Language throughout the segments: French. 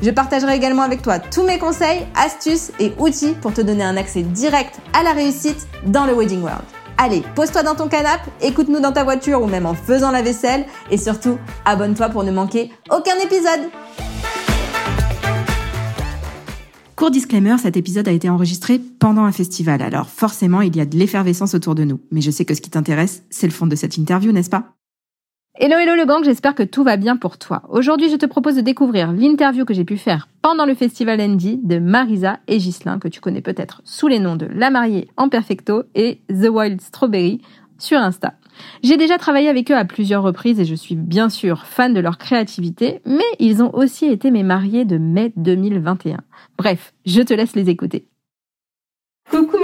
Je partagerai également avec toi tous mes conseils, astuces et outils pour te donner un accès direct à la réussite dans le Wedding World. Allez, pose-toi dans ton canapé, écoute-nous dans ta voiture ou même en faisant la vaisselle et surtout, abonne-toi pour ne manquer aucun épisode. Court disclaimer, cet épisode a été enregistré pendant un festival, alors forcément il y a de l'effervescence autour de nous. Mais je sais que ce qui t'intéresse, c'est le fond de cette interview, n'est-ce pas? Hello hello le gang, j'espère que tout va bien pour toi. Aujourd'hui, je te propose de découvrir l'interview que j'ai pu faire pendant le festival Andy de Marisa et Ghislain, que tu connais peut-être sous les noms de La Mariée en Perfecto et The Wild Strawberry sur Insta. J'ai déjà travaillé avec eux à plusieurs reprises et je suis bien sûr fan de leur créativité, mais ils ont aussi été mes mariés de mai 2021. Bref, je te laisse les écouter.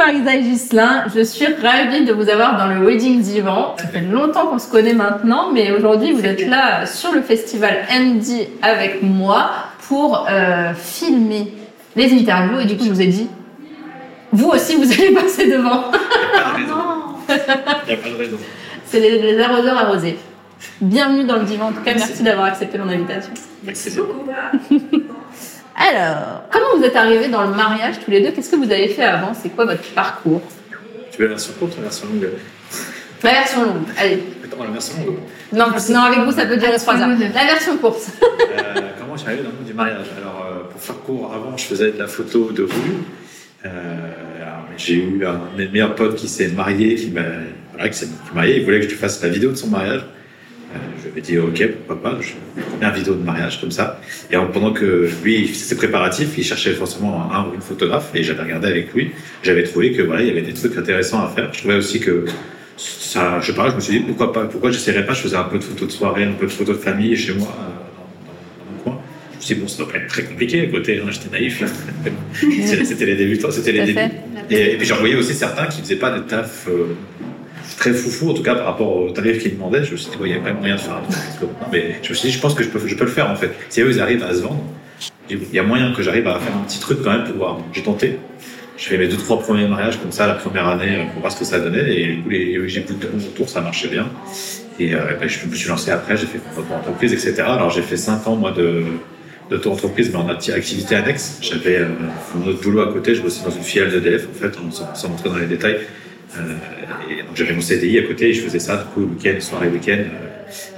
Marisa et Gislain, je suis ravie de vous avoir dans le Wedding Divan. Ça fait longtemps qu'on se connaît maintenant, mais aujourd'hui vous êtes là sur le festival Andy avec moi pour euh, filmer les interviews et du coup je vous ai dit, vous aussi vous allez passer devant. Il n'y a pas de raison. C'est les, les arroseurs arrosés. Bienvenue dans le divan, en tout cas merci d'avoir accepté mon invitation. Merci beaucoup. Alors, comment vous êtes arrivés dans le mariage tous les deux? Qu'est-ce que vous avez fait avant? C'est quoi votre parcours? Tu veux la version courte ou la version longue? La version longue, allez. Attends, la version longue. Non, sinon avec vous ça peut durer 3 heures. La version courte. Euh, comment j'ai arrivé dans le monde du mariage? Alors, euh, pour faire court, avant, je faisais de la photo de rue. Euh, alors, j'ai eu un de mes meilleurs potes qui s'est marié, qui m'a voilà, qui s'est marié. Il voulait que je lui fasse la vidéo de son mariage. Je lui ai dit, OK, pourquoi pas. Je fais une vidéo de mariage comme ça. Et pendant que lui, faisait ses préparatifs, il cherchait forcément un ou une photographe. Et j'avais regardé avec lui. J'avais trouvé que voilà, il y avait des trucs intéressants à faire. Je trouvais aussi que ça, je sais pas, je me suis dit, pourquoi pas, pourquoi j'essaierais pas. Je faisais un peu de photos de soirée, un peu de photos de famille chez moi. euh, dans- dans mon coin. Je me suis dit, bon, ça doit pas être très compliqué à côté, hein, j'étais naïf. C'était les débutants, c'était les débuts. Et, et puis j'en voyais aussi certains qui faisaient pas de taf euh, très foufou, en tout cas par rapport au tarif qu'ils demandaient. Je me suis dit, il n'y a pas moyen de faire un truc. Non, mais je me suis dit, je pense que je peux, je peux le faire en fait. Si eux, ils arrivent à se vendre, il y a moyen que j'arrive à faire un petit truc quand même pour voir. J'ai tenté. Je fais mes deux, trois premiers mariages comme ça la première année euh, pour voir ce que ça donnait. Et du coup, j'ai plus de bons retours, ça marchait bien. Et euh, ben, je me suis lancé après, j'ai fait mon entreprise, etc. Alors j'ai fait cinq ans, moi, de d'auto-entreprise, mais en acti- activité annexe. J'avais euh, mon autre boulot à côté, je bossais dans une filiale d'EDF, en fait, sans, sans rentrer dans les détails. Euh, et donc j'avais mon CDI à côté et je faisais ça, du coup, week-end, soirée, week-end, euh,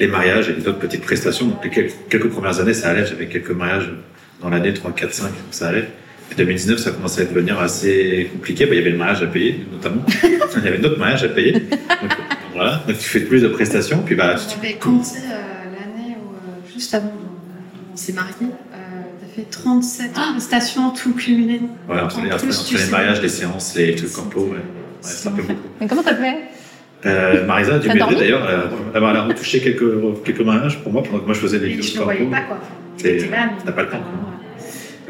les mariages et d'autres petites prestations. Donc les quelques, quelques premières années, ça allait, j'avais quelques mariages dans l'année, 3, 4, 5, ça allait. Et 2019, ça commençait à devenir assez compliqué. Bah, il y avait le mariage à payer, notamment. il y avait d'autres mariages à payer. Donc, euh, voilà. Donc, tu fais plus de prestations. Puis, bah, tu- J'avais compté euh, l'année où, euh, juste avant on s'est mariés, euh, t'as fait 37 prestations tout cumulé. voilà, entre, les- En plus, entre tu les mariages, les séances, les trucs corpo, ouais. Ouais, beaucoup. Mais comment t'as fait? Euh, Marisa a dû m'aider d'ailleurs. Elle a, elle a retouché quelques, quelques mariages pour moi pendant que moi je faisais des Et vidéos tu ne voyais pas quoi. T'as pas le temps.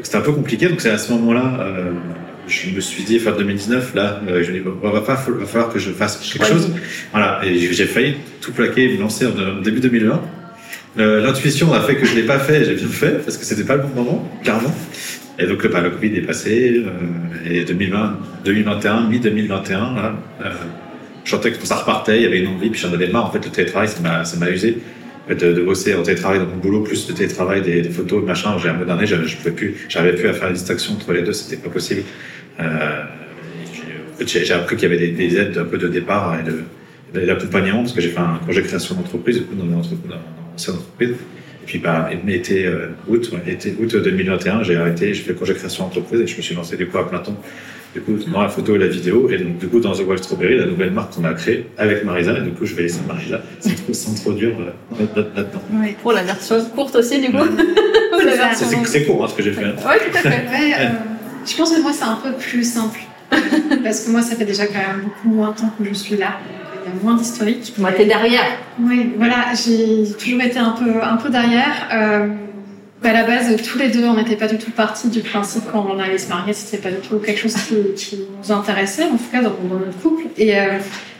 C'était un peu compliqué, donc c'est à ce moment-là, euh, je me suis dit, fin 2019, là, euh, je me dis, bon, va, pas, va falloir que je fasse quelque chose. Voilà, et j'ai failli tout plaquer, me lancer en, en début 2020. Euh, L'intuition a fait que je l'ai pas fait, j'ai bien fait, parce que c'était pas le bon moment, clairement. Et donc, le Covid est passé, euh, et 2020, 2021, mi-2021, là, euh, je sentais que ça repartait, il y avait une envie, puis j'en avais marre. En fait, le télétravail, ça m'a, usé de, bosser en télétravail dans mon boulot, plus le télétravail des, des photos, machin. J'ai un peu d'année, je, plus, j'arrivais plus à faire la distinction entre les deux, c'était pas possible. Euh, j'ai- appris qu'il y avait des, des aides un peu de départ et de, d'accompagnement, parce que j'ai fait un projet de création d'entreprise, du coup, dans dans mon ancienne entreprise. Et puis, bah, été, euh, août, été, août 2021, j'ai arrêté, j'ai fait le projet de création d'entreprise et je me suis lancé, du coup, à plein temps du coup, dans la photo et la vidéo. Et donc, du coup, dans The Wild Strawberry, la nouvelle marque qu'on a créée avec Marisa. Et du coup, je vais laisser Marisa s'intro- s'introduire euh, là- là- là-dedans. Ouais. Pour la version courte aussi du coup C'est court, hein, ce que j'ai fait. Ouais, tout à fait. Ouais, euh, je pense que moi c'est un peu plus simple. Parce que moi ça fait déjà quand même beaucoup moins de temps que je suis là. Moins d'historique. Moi, t'es derrière. Oui, voilà, j'ai toujours été un peu, un peu derrière. Euh, à la base, tous les deux, on n'était pas du tout partis du principe quand on allait se marier, c'était pas du tout quelque chose qui, qui, nous intéressait, en tout cas dans, dans notre couple. Et euh,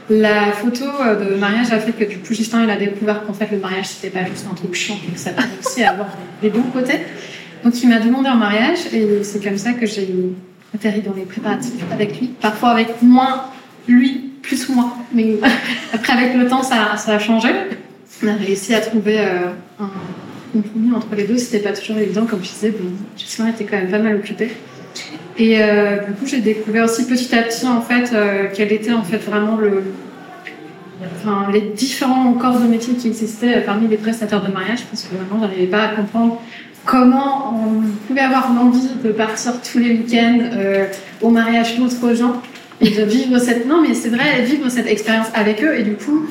la photo de mariage a fait que du coup, Justin, il a découvert qu'en fait, le mariage, c'était pas juste un truc chiant, que ça peut aussi avoir des bons côtés. Donc, il m'a demandé en mariage, et c'est comme ça que j'ai atterri dans les préparatifs avec lui. Parfois avec moins lui, plus moi. Mais après, avec le temps, ça, a changé. On a réussi à trouver euh, un compromis entre les deux. C'était pas toujours évident, comme je disais. Bon, Justin était quand même pas mal occupé. Et euh, du coup, j'ai découvert aussi petit à petit, en fait, euh, quel était en fait vraiment le, enfin, les différents corps de métier qui existaient parmi les prestataires de mariage, parce que vraiment, j'arrivais pas à comprendre comment on pouvait avoir l'envie de partir tous les week-ends euh, au mariage d'autres gens et de vivre cette non mais c'est vrai vivre cette expérience avec eux et du coup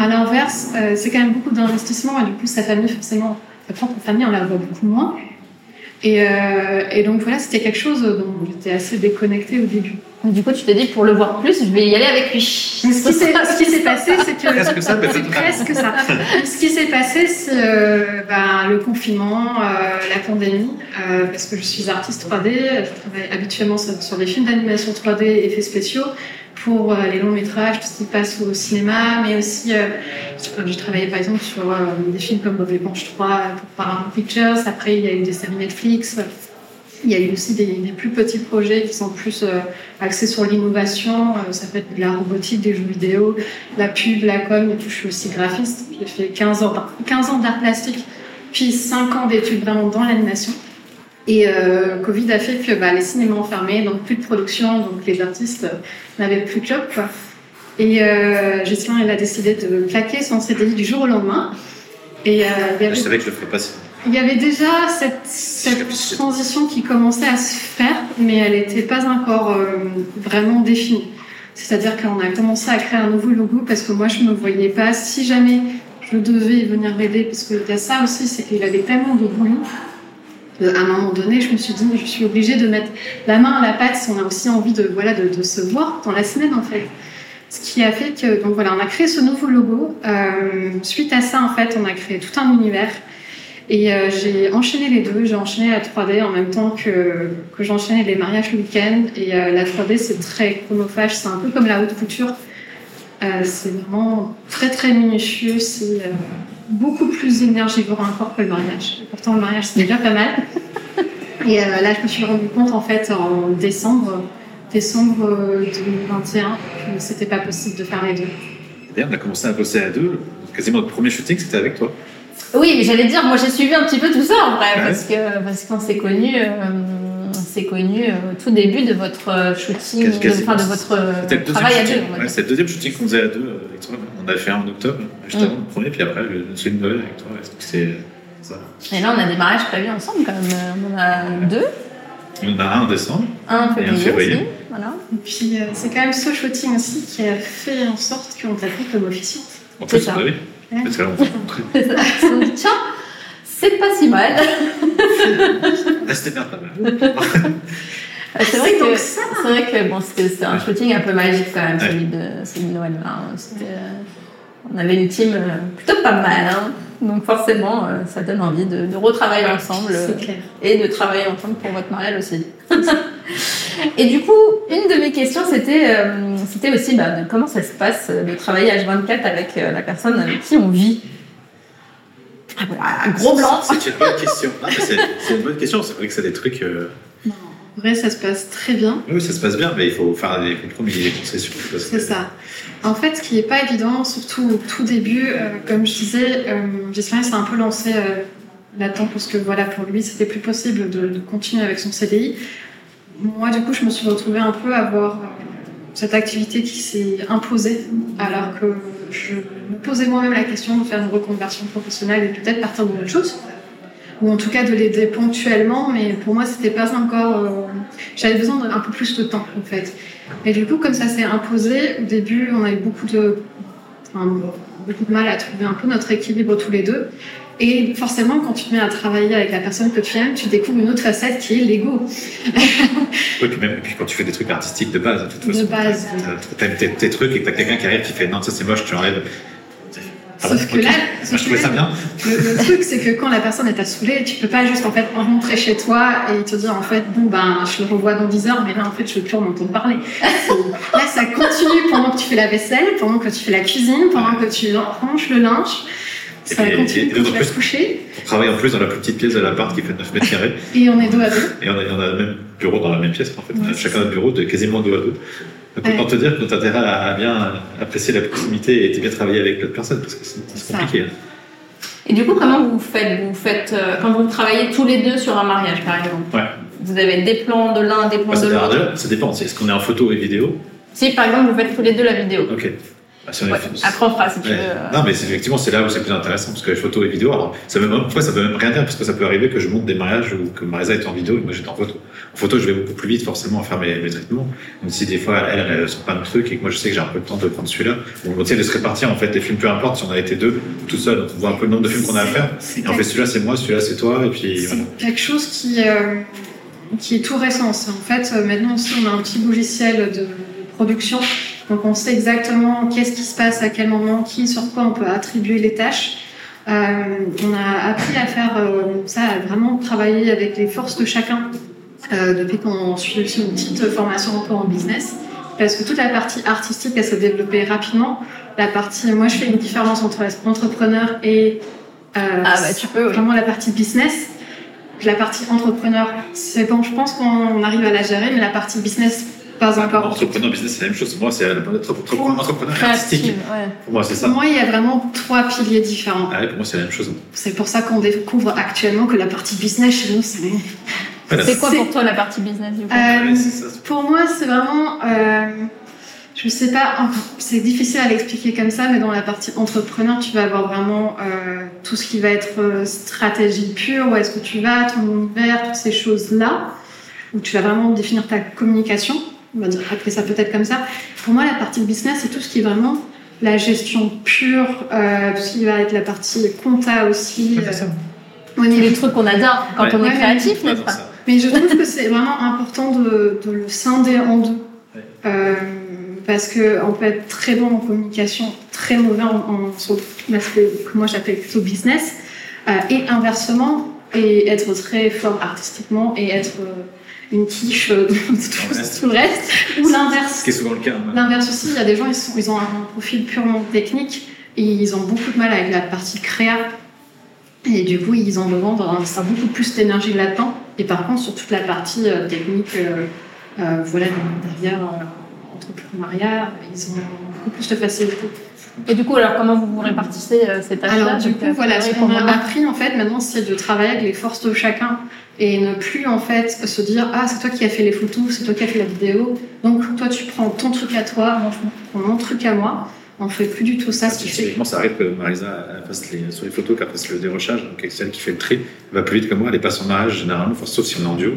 à l'inverse euh, c'est quand même beaucoup d'investissement et du coup sa famille forcément sa propre famille on la voit beaucoup moins. Et, euh, et donc voilà c'était quelque chose dont j'étais assez déconnectée au début du coup, tu t'es dit, pour le voir plus, je vais y aller avec lui. Ce qui s'est passé, c'est que. Presque ça, peut-être. presque ça. Ce qui s'est passé, c'est euh, ben, le confinement, euh, la pandémie, euh, parce que je suis artiste 3D, je travaille habituellement sur, sur des films d'animation 3D, effets spéciaux, pour les longs métrages, tout ce qui passe au cinéma, mais aussi, j'ai travaillé par exemple sur des films comme Bob l'éponge 3 pour Paramount Pictures, après il y a eu des séries Netflix. Il y a eu aussi des, des, plus petits projets qui sont plus euh, axés sur l'innovation. Euh, ça peut être de la robotique, des jeux vidéo, la pub, la com. Et puis, je suis aussi graphiste. J'ai fait 15 ans, 15 ans d'art plastique, puis 5 ans d'études vraiment dans l'animation. Et euh, Covid a fait que bah, les cinémas ont fermé, donc plus de production, donc les artistes n'avaient plus de job. Quoi. Et Jocelyn, elle a décidé de claquer son CDI du jour au lendemain. Et, euh, avait... Je savais que je le ferais pas si il y avait déjà cette, cette, transition qui commençait à se faire, mais elle n'était pas encore euh, vraiment définie. C'est-à-dire qu'on a commencé à créer un nouveau logo parce que moi, je ne me voyais pas, si jamais je devais venir m'aider, parce qu'il y a ça aussi, c'est qu'il avait tellement de boulot. À un moment donné, je me suis dit, je suis obligée de mettre la main à la pâte si on a aussi envie de, voilà, de, de se voir dans la semaine, en fait. Ce qui a fait que, donc voilà, on a créé ce nouveau logo. Euh, suite à ça, en fait, on a créé tout un univers et euh, j'ai enchaîné les deux. J'ai enchaîné la 3D en même temps que, que j'enchaînais les mariages le week-end. Et euh, la 3D, c'est très chronophage. C'est un peu comme la haute couture. Euh, c'est vraiment très, très minutieux. C'est beaucoup plus énergivore encore que le mariage. Pourtant, le mariage, c'est déjà pas mal. Et là, je me suis rendu compte, en fait, en décembre, décembre 2021, que c'était pas possible de faire les deux. D'ailleurs, on a commencé à bosser à deux. Quasiment notre premier shooting, c'était avec toi. Oui, mais j'allais dire, moi j'ai suivi un petit peu tout ça en vrai, ouais. parce que parce qu'on s'est connu, euh, c'est connu au tout début de votre shooting, de, enfin de votre travail à deux. Ouais, c'est le deuxième shooting qu'on faisait à deux avec toi. On a fait un en octobre, juste avant le premier, puis après le une nouvelle avec toi. C'est ça. Et là, on a des mariages prévus ensemble quand même. On en a deux. On en a un en décembre. Un en février. Aussi, voilà. Et puis euh, c'est quand même ce shooting aussi qui a fait en sorte qu'on t'a pris comme officiante. En plus, ça. oui. Parce que là, on se dit, tiens, c'est pas si mal. C'était bien pas mal. c'est vrai, que, c'est vrai que bon, c'était un shooting un peu magique quand même, celui, de, celui de Noël. Hein. on avait une team plutôt pas mal. Hein. Donc forcément, ça donne envie de, de retravailler ensemble. Et de travailler ensemble pour votre mariage aussi. Et du coup, une de mes questions, c'était euh, c'était aussi bah, comment ça se passe de travailler H24 avec euh, la personne avec qui on vit? Ah, voilà, un gros blanc. C'est une bonne question. C'est une bonne question. C'est vrai que c'est des trucs. Euh... Non, en vrai, ça se passe très bien. Oui, ça se passe bien, mais il faut faire des compromis et des concessions. C'est ça. En fait, ce qui n'est pas évident, surtout au tout début, euh, comme je disais, euh, Gisèle s'est un peu lancé euh, là-dedans parce que voilà, pour lui, c'était plus possible de, de, continuer avec son CDI moi, du coup, je me suis retrouvée un peu à avoir cette activité qui s'est imposée, alors que je me posais moi-même la question de faire une reconversion professionnelle et peut-être partir de autre chose, ou en tout cas de l'aider ponctuellement, mais pour moi, c'était pas encore. Euh, J'avais besoin d'un peu plus de temps, en fait. Et du coup, comme ça s'est imposé, au début, on a eu beaucoup de, beaucoup de mal à trouver un peu notre équilibre tous les deux. Et forcément, quand tu te mets à travailler avec la personne que tu aimes, tu découvres une autre facette qui est l'ego. oui, puis même puis quand tu fais des trucs artistiques de base, de toute façon. De base. T'aimes tes, tes, trucs et que t'as quelqu'un qui arrive qui fait non, ça c'est moche, tu enlèves. Ah Sauf que là, sauf je que trouvais ça là, bien. Le, le truc, c'est que quand la personne est à saoulée, tu peux pas juste en fait rentrer chez toi et te dire en fait bon ben je le revois dans 10 heures, mais là en fait je veux plus en entendre parler. là ça continue pendant que tu fais la vaisselle, pendant que tu fais la cuisine, pendant que tu ranges le linge. Ça continue et plus- coucher On travaille en plus dans la plus petite pièce de l'appart qui fait 9 mètres carrés. et on est dos à dos. Et on a, on a le même bureau dans la même pièce, en fait. On a Ouais, chacun notre bureau de quasiment deux à deux. Donc, Ouais. autant te dire que tu as intérêt à bien apprécier la proximité et bien travailler avec l'autre personne, parce que c'est compliqué. Et du coup, comment vous faites Vous faites euh, quand vous travaillez tous les deux sur un mariage, par exemple? Ouais. Vous avez des plans de l'un, des plans Bah, de l'autre? ça dépend. Est-ce qu'on est en photo et vidéo? Si, par exemple, vous faites tous les deux la vidéo. Ok. Bah, Ouais. Après, fera si tu Ouais. veux. euh, Non, mais effectivement, c'est là où c'est plus intéressant, parce que les photos et vidéos, alors, ça veut même, parfois, ça veut même rien dire, parce que ça peut arriver que je monte des mariages où que Marisa est en vidéo et moi j'étais en photo. En photo, je vais beaucoup plus vite, forcément, à faire mes, mes traitements. Donc, si des fois, elle, elle sort pas de trucs et que moi je sais que j'ai un peu de temps de prendre celui-là, on essaie de se répartir, en fait, les films, peu importe si on a été deux ou tout seul, donc on voit un peu le nombre de films qu'on a à faire. Et on fait celui-là, c'est moi, celui-là, c'est toi, et puis voilà. C'est quelque chose qui, euh, qui est tout récent. C'est En fait, euh, maintenant aussi, on a un petit logiciel de production. Donc, on sait exactement qu'est-ce qui se passe à quel moment, qui, sur quoi on peut attribuer les tâches. Euh, on a appris à faire euh, ça, à vraiment travailler avec les forces de chacun euh, depuis qu'on suit aussi une petite formation un peu en business. Parce que toute la partie artistique, elle s'est développée rapidement. La partie, moi, je fais une différence entre entrepreneur et euh, Ah, bah, tu peux, oui. vraiment la partie business. La partie entrepreneur, c'est bon, je pense qu'on arrive à la gérer, mais la partie business, pas encore. Entrepreneur business, c'est la même chose. Moi, c'est entrepreneur, artistique. ouais. Pour moi, c'est ça. Pour moi, il y a vraiment trois piliers différents. Ah ouais, pour moi, c'est la même chose. C'est pour ça qu'on découvre actuellement que la partie business chez nous, c'est. Voilà. C'est quoi pour toi la partie business du coup Euh, Ouais, c'est ça. pour moi, c'est vraiment. euh, je sais pas, c'est difficile à l'expliquer comme ça, mais dans la partie entrepreneur, tu vas avoir vraiment euh, tout ce qui va être euh, stratégie pure, où est-ce que tu vas, ton univers, toutes ces choses-là, où tu vas vraiment définir ta communication. On va dire appeler ça peut-être comme ça. Pour moi, la partie business, c'est tout ce qui est vraiment la gestion pure, euh, tout ce qui va être la partie compta aussi. Ouais, c'est ça. euh, niveau- les trucs qu'on adore quand Ouais. on est Ouais, créatif, Ouais, n'est-ce donc pas ça. Mais je trouve que c'est vraiment important de, de le scinder en deux. Euh, parce qu'on peut être très bon en communication, très mauvais en, en sur l'aspect que moi j'appelle plutôt business, euh, et inversement, et être très fort artistiquement et être euh, une quiche euh, de tout, le reste, ou l'inverse. Ce qui est souvent le cas. hein. L'inverse aussi, il y a des gens, ils, sont, ils ont un profil purement technique et ils ont beaucoup de mal avec la partie créa. Et du coup, ils ont besoin d'investir beaucoup plus d'énergie là-dedans. Et par contre, sur toute la partie euh, technique, euh, euh, voilà, derrière euh, entrepreneuriat, ils ont beaucoup plus de facilité. Et du coup, alors comment vous vous répartissez euh, ces tâches-là Alors, du coup, euh, voilà, ce qu'on on a appris, en fait, maintenant, c'est de travailler avec les forces de chacun et ne plus, en fait, se dire Ah, c'est toi qui as fait les photos, c'est toi qui as fait la vidéo. Donc, toi, tu prends ton truc à toi, moi, je prends mon truc à moi. On fait plus du tout ça, ce qui fait. Typiquement, ça arrive que Marisa elle fasse les, sur les photos, qu'elle fasse le dérochage, donc c'est elle qui fait le tri, elle va plus vite que moi, elle est pas en mariage généralement, sauf si on est en duo.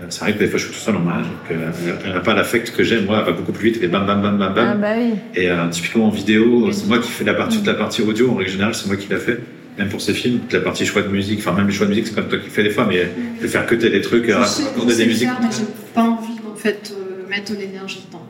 Euh, ça arrive que des fois je suis tout seul en mariage, donc euh, elle n'a pas l'affect que j'ai, moi elle va beaucoup plus vite, elle est bam bam bam bam bam. Ah bah oui. Et euh, typiquement en vidéo, c'est moi qui fais la partie, toute la partie audio, en règle générale, c'est moi qui l'a fait. Même pour ces films, toute la partie choix de musique, enfin même les choix de musique, c'est comme toi qui fais des fois, mais de faire que des trucs, euh, raconter des musiques. faire, mais j'ai pas envie, en fait, de mettre de l'énergie dedans.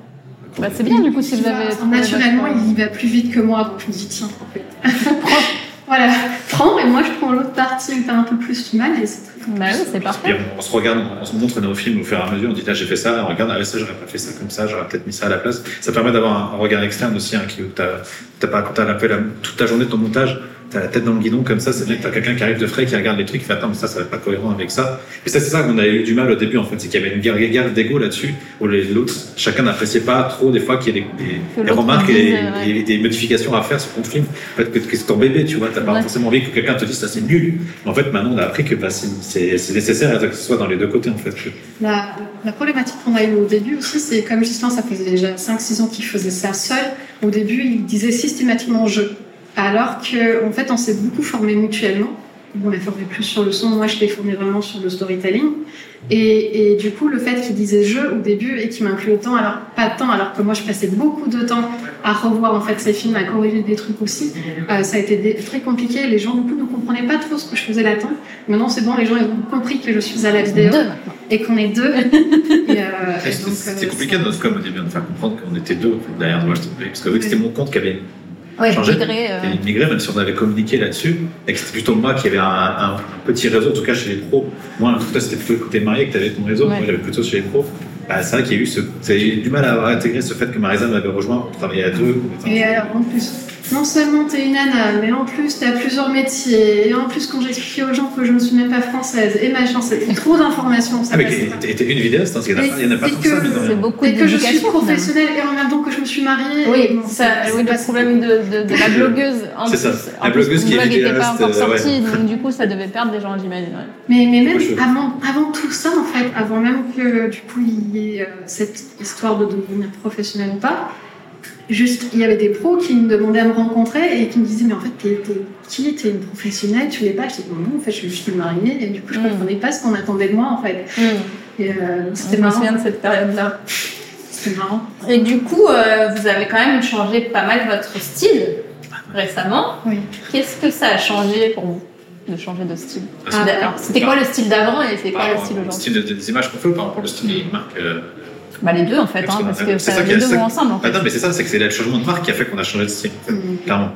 Bah, c'est bien du coup si vous avez. Naturellement, il va plus vite que moi, donc je me dis Tiens, en fait. voilà, prends, et moi, je l'autre partie où t'as un peu plus du mal, et c'est très Bah oui, c'est parfait. on, on se regarde, on, se montre nos films au fur et à mesure, on dit là j'ai fait ça, on regarde, ah ça j'aurais pas fait ça comme ça, j'aurais peut-être mis ça à la place. Ça permet d'avoir un, un regard externe aussi, hein, qui, où t'as, t'as pas, quand t'as un peu la- toute ta journée de ton montage, t'as la tête dans le guidon comme ça, c'est bien que t'as quelqu'un qui arrive de frais, qui regarde les trucs, qui fait attends mais ça ça va être pas cohérent avec ça. Et ça c'est ça qu'on avait eu du mal au début en fait, c'est qu'il y avait une guerre, guerre d'ego là-dessus, où les- l'autre, chacun n'appréciait pas trop des fois qu'il y ait des, remarques et des, ouais. des- des modifications à faire sur ton film. En fait, que, que c'est ton bébé, tu vois, t'as pas Ouais. forcément envie que quelqu'un te dise ça c'est nul. Mais en fait maintenant on a appris que bah, c'est, nécessaire que ce soit dans les deux côtés en fait. La, la problématique qu'on a eue au début aussi, c'est comme Justin, ça faisait déjà 5-6 ans qu'il faisait ça seul. Au début, il disait systématiquement je. Alors qu'en en fait, on s'est beaucoup formé mutuellement. On l'a formé plus sur le son, moi je l'ai formé vraiment sur le storytelling. Et, et du coup, le fait qu'il disait je au début et qu'il m'incluait autant, alors pas de temps, alors que moi je passais beaucoup de temps à revoir en fait ces films, à corriger des trucs aussi, euh, ça a été des- très compliqué. Les gens du coup ne comprenaient pas trop ce que je faisais là-dedans. Maintenant c'est bon, les gens ils ont compris que je suis à la vidéo et qu'on est deux. euh, C'était euh, compliqué de notre com au début de faire comprendre qu'on était deux en fait, derrière moi, parce que vu que c'était mon compte qui avait Ouais, changeait. migré, euh. Migré, même si on avait communiqué là-dessus, et que c'était plutôt moi qui avait un, petit réseau, en tout cas chez les pros. Moi, en tout cas, c'était plutôt le côté marié que tu avais ton réseau. Ouais. Moi, j'avais plutôt chez les pros. Bah, c'est vrai qu'il y a eu ce, du mal à intégrer ce fait que Marisa m'avait rejoint pour travailler à deux. Et alors, en plus, non seulement t'es une nana, mais en plus t'as plusieurs métiers, et en plus quand j'expliquais aux gens que je ne suis même pas française, et machin, c'est trop d'informations, Ah, mais t'es une vidéaste, hein, parce qu'il y en a Mais pas- il y en a pas c'est tant que ça, mais beaucoup Et que je suis professionnelle et en même temps que je me suis mariée. Oui, bon, ça, c'est oui, pas- le problème de, de, de la blogueuse. En C'est ça. La plus, blogueuse qui n'était pas encore euh, ouais. sorti, donc du coup, ça devait perdre des gens, j'imagine. ouais. Mais, mais même avant, avant tout ça, en fait, avant même que du coup il y ait cette histoire de devenir professionnel ou pas, juste il y avait des pros qui me demandaient à me rencontrer et qui me disaient mais en fait t'es t'es qui? T'es une professionnelle Tu l'es pas? Je dis non, non, en fait je suis juste mariée et du coup je Mm. comprenais pas ce qu'on attendait de moi en fait. Et euh, Je c'était me marrant. souviens de cette période-là. C'était marrant. Et du coup, euh, vous avez quand même changé pas mal votre style récemment. Oui. Qu'est-ce que ça a changé pour vous de changer de style? Ah, C'était quoi le style d'avant et c'est quoi le style au aujourd'hui style de- des images qu'on fait ou par rapport au style des marques euh, Bah les deux en fait, Parce hein, parce que ça, les deux vont ensemble en fait. non, mais c'est ça, c'est que c'est le changement de marque qui a fait qu'on a changé de style, Mm. clairement.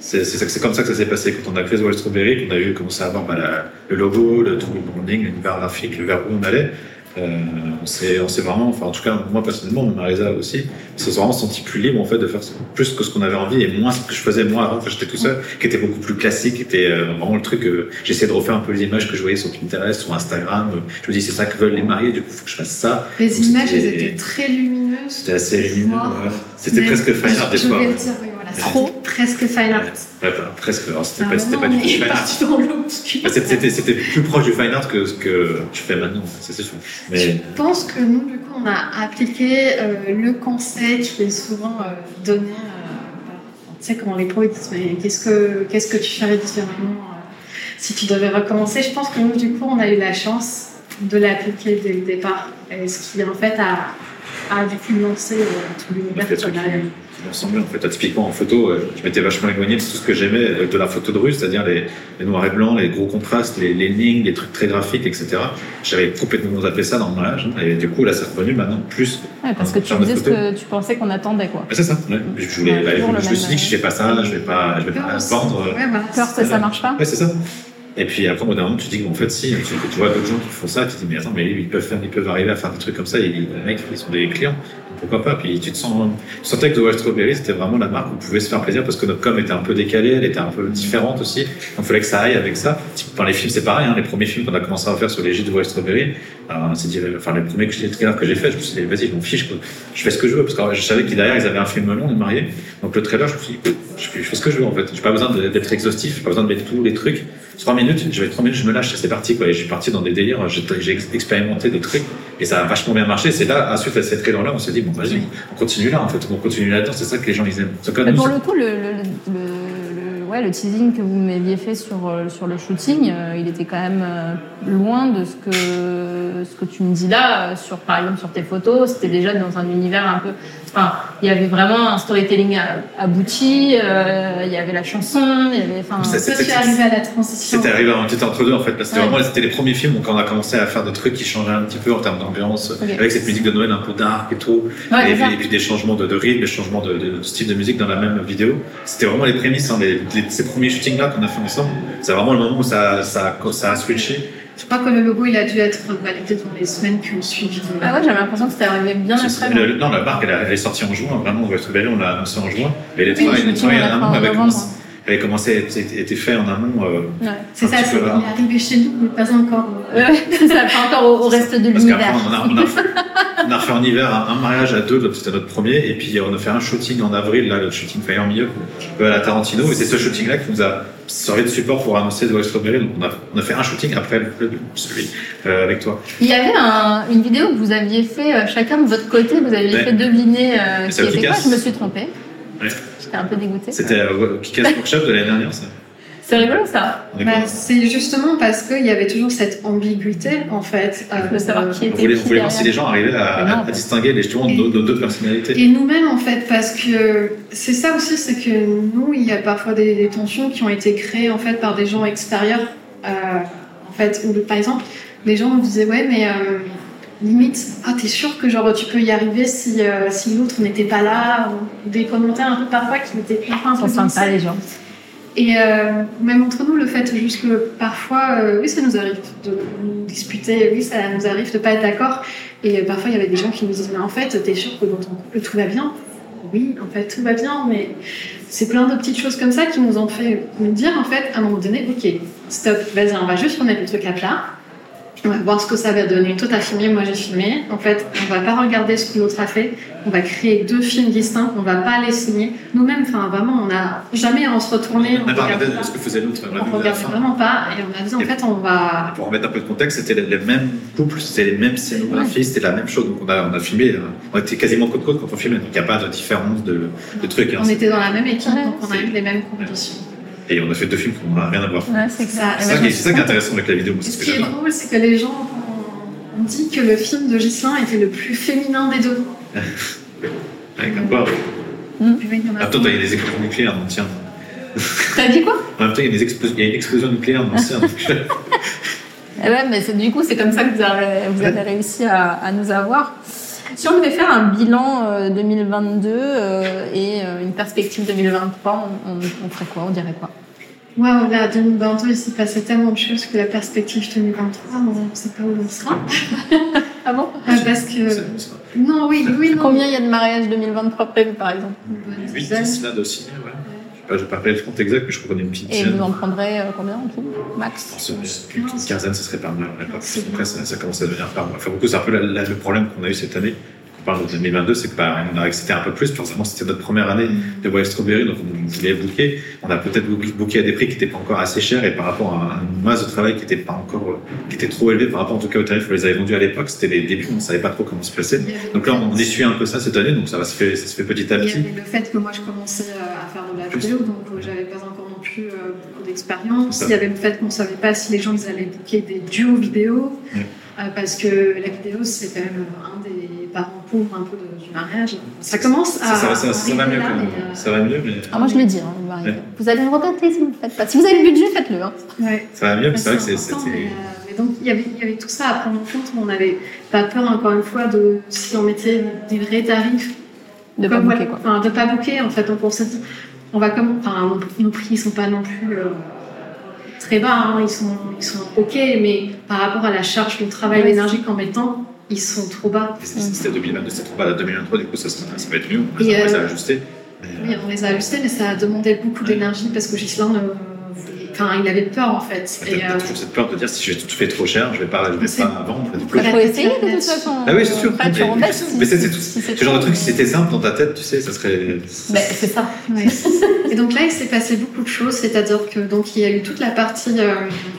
C'est comme ça que ça s'est passé quand on a créé The Wild Strawberry, qu'on a eu commencé à avoir bah, la- le logo, le tout le branding, l'univers graphique, le vers où on allait. Euh, on s'est on s'est vraiment, enfin en tout cas moi personnellement, mais Marisa aussi, on s'est vraiment senti plus libre en fait de faire plus que ce qu'on avait envie et moins ce que je faisais moi avant quand j'étais tout seul, qui était beaucoup plus classique, qui était euh, vraiment le truc. que j'essayais de refaire un peu les images que je voyais sur Pinterest, sur Instagram. Je me dis c'est ça que veulent les mariés, du coup faut que je fasse ça. Les Donc, images elles étaient très lumineuses. C'était assez lumineux. Ouais. C'était presque art des fois. C'était Presque fine art. Ouais, bah, presque. Alors, c'était Ah pas, c'était non, pas du mais tout fine art. parti dans l'obscur. Bah, c'était- C'était c'était plus proche du fine art que ce que je fais maintenant, ça, c'est sûr. Mais Je pense que nous, du coup, on a appliqué euh, le conseil qui est souvent euh, donné. euh, par- tu sais, comment les pros ils disent, mais qu'est-ce que, qu'est-ce que tu ferais différemment euh, si tu devais recommencer? Je pense que nous, du coup, on a eu la chance de l'appliquer dès le départ. Et ce qui, en fait, a, lancé euh, tout l'univers qu'on a- qui qui ressemblaient, en fait. Ah, Typiquement en photo, euh, je m'étais vachement éloigné de tout ce que j'aimais euh, de la photo de rue, c'est-à-dire les, les noirs et blancs, les gros contrastes, les, les lignes, les trucs très graphiques, etc. J'avais complètement zappé ça dans mon âge. Et du coup, là, c'est revenu maintenant plus. Ouais, parce que tu de faisais ce que tu pensais qu'on attendait quoi. Ouais, c'est ça. ouais. Je, voulais, Ouais, bah, toujours je, le je me suis dit que je fais pas ça, je vais pas, je vais pas vendre. Ouais, voilà. Peur que ça marche pas Ouais, c'est ça. Et puis après, au bout d'un moment, tu te dis qu'en fait, si, tu, vois d'autres gens qui font ça, tu te dis, mais attends, mais ils peuvent, faire, ils peuvent arriver à faire des trucs comme ça, et les mecs, ils sont des clients, pourquoi pas? Puis tu te sens, tu sentais que The Wild Strawberry, c'était vraiment la marque où on pouvait se faire plaisir parce que notre com était un peu décalée, elle était un peu différente aussi, donc il fallait que ça aille avec ça. Dans les films, c'est pareil, hein, les premiers films qu'on a commencé à faire sur les gîtes de Wild Strawberry, euh, c'est dit, enfin, les premiers que j'ai- trailers que j'ai fait, je me suis dit, vas-y, je m'en fiche, quoi. je fais ce que je veux, parce que je savais que derrière, ils avaient un film long, les mariés, donc le trailer, je me suis dit, je fais, je fais ce que je veux en fait, j'ai pas besoin d'être exhaustif, j'ai pas besoin de mettre tous les trucs. Trois minutes, j'avais trois minutes, je me lâche, c'est parti quoi. Et je suis parti dans des délires, j'ai j'ai ex- expérimenté des trucs et ça a vachement bien marché. C'est là, ensuite à cette trailer là, on s'est dit bon vas-y, on continue là en fait, on continue là-dedans. C'est ça que les gens ils aiment. Nous, pour c'est- le coup, le, le, le, le- ouais, le teasing que vous m'aviez fait sur, euh, sur le shooting, euh, il était quand même euh, loin de ce que, ce que tu me dis là, sur, par exemple sur tes photos. C'était déjà dans un univers un peu. Enfin, il y avait vraiment un storytelling abouti, euh, il y avait la chanson, il y avait. Enfin, Ça, c'était- arrivé à la transition. C'était arrivé un petit entre deux en fait, parce que Ouais. vraiment c'était les premiers films où quand on a commencé à faire des trucs qui changeaient un petit peu en termes d'ambiance, avec cette musique de Noël un peu dark et tout, Ouais, et, puis, et puis des changements de, de rythme, des changements de, de style de musique dans la même vidéo. C'était vraiment les prémices, hein, les, les- ces premiers shootings là qu'on a fait ensemble. C'est vraiment le moment où ça, ça, ça a switché. Je crois que le logo, il a dû être validé dans les semaines qui ont suivi. Ah ouais, j'avais l'impression que c'était arrivé bien après. le- non, la marque, elle, a- elle est sortie en juin, vraiment, West Strawberry, on l'a annoncé en juin. Et les Oui, me travail souviens, en on en avait novembre. Avait commencé à être, été fait en amont. euh, Ouais. C'est ça, c'est arrivé chez nous, mais pas encore. Ouais, ça pas encore au, au reste de l'univers. on a, on, a fait, on a refait en hiver un, un mariage à deux, c'était notre premier, et puis on a fait un shooting en avril, là, le shooting Fire Milieu, à la Tarantino, et c'est ce shooting-là qui nous a servi de support pour annoncer The West Strawberry. Donc on a, on a fait un shooting après le, celui euh, avec toi. Il y avait un- une vidéo que vous aviez fait euh, chacun de votre côté, vous aviez Ouais. fait deviner euh, Mais qui était quoi. Je me suis trompée. Ouais. J'étais un peu dégoûtée. C'était euh, Kikas Workshop de l'année dernière, ça. C'est rigolo ça. On Bah, c'est justement parce qu'il y avait toujours cette ambiguïté, en fait. euh, De savoir qui on était voulait, on qui voulait voir si les gens arrivaient à, non, distinguer les, justement Et- nos, nos deux personnalités. Et nous-mêmes, en fait, parce que c'est ça aussi, c'est que nous, il y a parfois des, des tensions qui ont été créées, en fait, par des gens extérieurs. euh, en fait, où, par exemple, les gens nous disaient, ouais, mais euh, limite, ah, t'es sûr que genre tu peux y arriver si, euh, si l'autre n'était pas là, ou des commentaires un peu parfois qui étaient un peu sympa les gens. Et euh, même entre nous, le fait juste que parfois, euh, oui, ça nous arrive de disputer, oui, ça nous arrive de pas être d'accord. Et parfois, il y avait des gens qui nous disaient, mais en fait, t'es sûr que dans ton couple tout va bien? Oui, en fait, tout va bien, mais c'est plein de petites choses comme ça qui nous ont fait nous dire, en fait, à un moment donné, ok, stop, vas-y, on va juste remettre le truc à plat on va voir ce que ça va donner. Toi, t'as filmé, moi j'ai filmé. En fait, on va pas regarder ce que l'autre a fait. On va créer deux films distincts. On va pas les signer. Nous-mêmes, enfin, vraiment, on n'a jamais à se retourner. On n'a pas regardé ce que faisait l'autre. On, on regarde vraiment pas. Et on a dit, en fait, on va. Pour remettre un peu de contexte, c'était les mêmes couples, c'était les mêmes scénographies, c'était la même chose. Donc, on a, on a filmé, euh, on était quasiment côte côte quand on filmait. Donc, il n'y a pas de différence de, de trucs. Hein. On était dans la même équipe, donc on a eu les mêmes conditions. Et on a fait deux films qui n'ont rien à voir. Ouais, c'est ça. C'est ça, ça, qui est intéressant avec la vidéo. Ce, ce qui est drôle, c'est que les gens on dit que le film de Ghislain était le plus féminin des deux. Avec un quoi En même temps, il y a des explosions nucléaires dans le tien. T'as dit quoi? En même temps, il y a, il y a une explosion nucléaire dans le tien. Eh ouais, mais du coup, c'est comme ça que vous avez, vous avez réussi à, à, nous avoir. Si on devait faire un bilan 2022 euh, euh, et euh, une perspective 2023, on, on ferait quoi? On dirait quoi? Waouh, là, 2022, il s'est passé tellement de choses que la perspective 2023, on ne sait pas où on sera. ah bon? Parce que. Non, oui, oui. Non. Combien il y a de mariages 2023 prévus, par exemple? 8, 10 là d'aussi, ouais. Je ne vais pas rappeler le compte exact, mais je crois qu'on est une petite Et vous en prendrez euh, combien en tout Max? Une quinzaine, ce serait pas mal. Après, ça, ça, commence à devenir pas mal. Enfin, beaucoup, c'est un peu le problème qu'on a eu cette année parle de 2022, c'est que bah, on a c'était un peu plus. Forcément, c'était notre première année de Wild Strawberry, donc on voulait booker. On a peut-être booké à des prix qui n'étaient pas encore assez chers et par rapport à une masse de travail qui était pas encore, qui était trop élevé par rapport en tout cas au tarif où on les avait vendus à l'époque. C'était les débuts, on savait pas trop comment se placer. Donc là, on essuie un peu ça cette année, donc ça va se faire, ça se fait petit à petit. Il y le fait que moi je commençais euh, à faire de la vidéo, donc euh, j'avais pas encore non plus euh, beaucoup d'expérience. Il y avait le fait qu'on savait pas si les gens ils allaient booker des duos vidéo. parce que la vidéo, c'est quand même un des parents pauvres un peu du mariage. Ça commence à. Ça, ça, ça, va mieux, là, mais, ça va mieux, mais. Ah, moi, je le dis, hein, ouais. vous allez le regretter si vous ne le faites pas. Si vous avez le budget, faites-le. Hein. Ouais. Ça va mieux, mais c'est vrai que c'est. Mais, donc, il y, avait, il y avait tout ça à prendre en compte, mais on n'avait pas peur, encore une fois, de si on mettait des vrais tarifs. De ne pas bouquer, quoi. Enfin, de pas bouquer, en fait. Donc, on s'est dit, on va comme. Enfin, nos prix, ils sont pas non plus. Euh, très bas, hein. ils, sont, ils sont ok, mais par rapport à la charge de travail, l'énergie qu'en mettant, ils sont trop bas. C'était 2022, c'était trop bas. 2023, du coup, ça, ça, va être mieux. On les, a, euh, ajustés. Oui, on les a ajustés, mais ça a demandé beaucoup d'énergie parce que Gislain Enfin, il avait peur en fait. Il a toujours cette peur de dire si j'ai tout fait trop cher, je vais pas, je vais pas vendre. Il faut essayer de toute façon. Ah oui, c'est sûr. mais c'est tout. Ce genre de truc, si c'était simple dans ta tête, tu sais, ça serait. c'est ça. Et donc là, il s'est passé beaucoup de choses, c'est-à-dire que donc il y a eu toute la partie.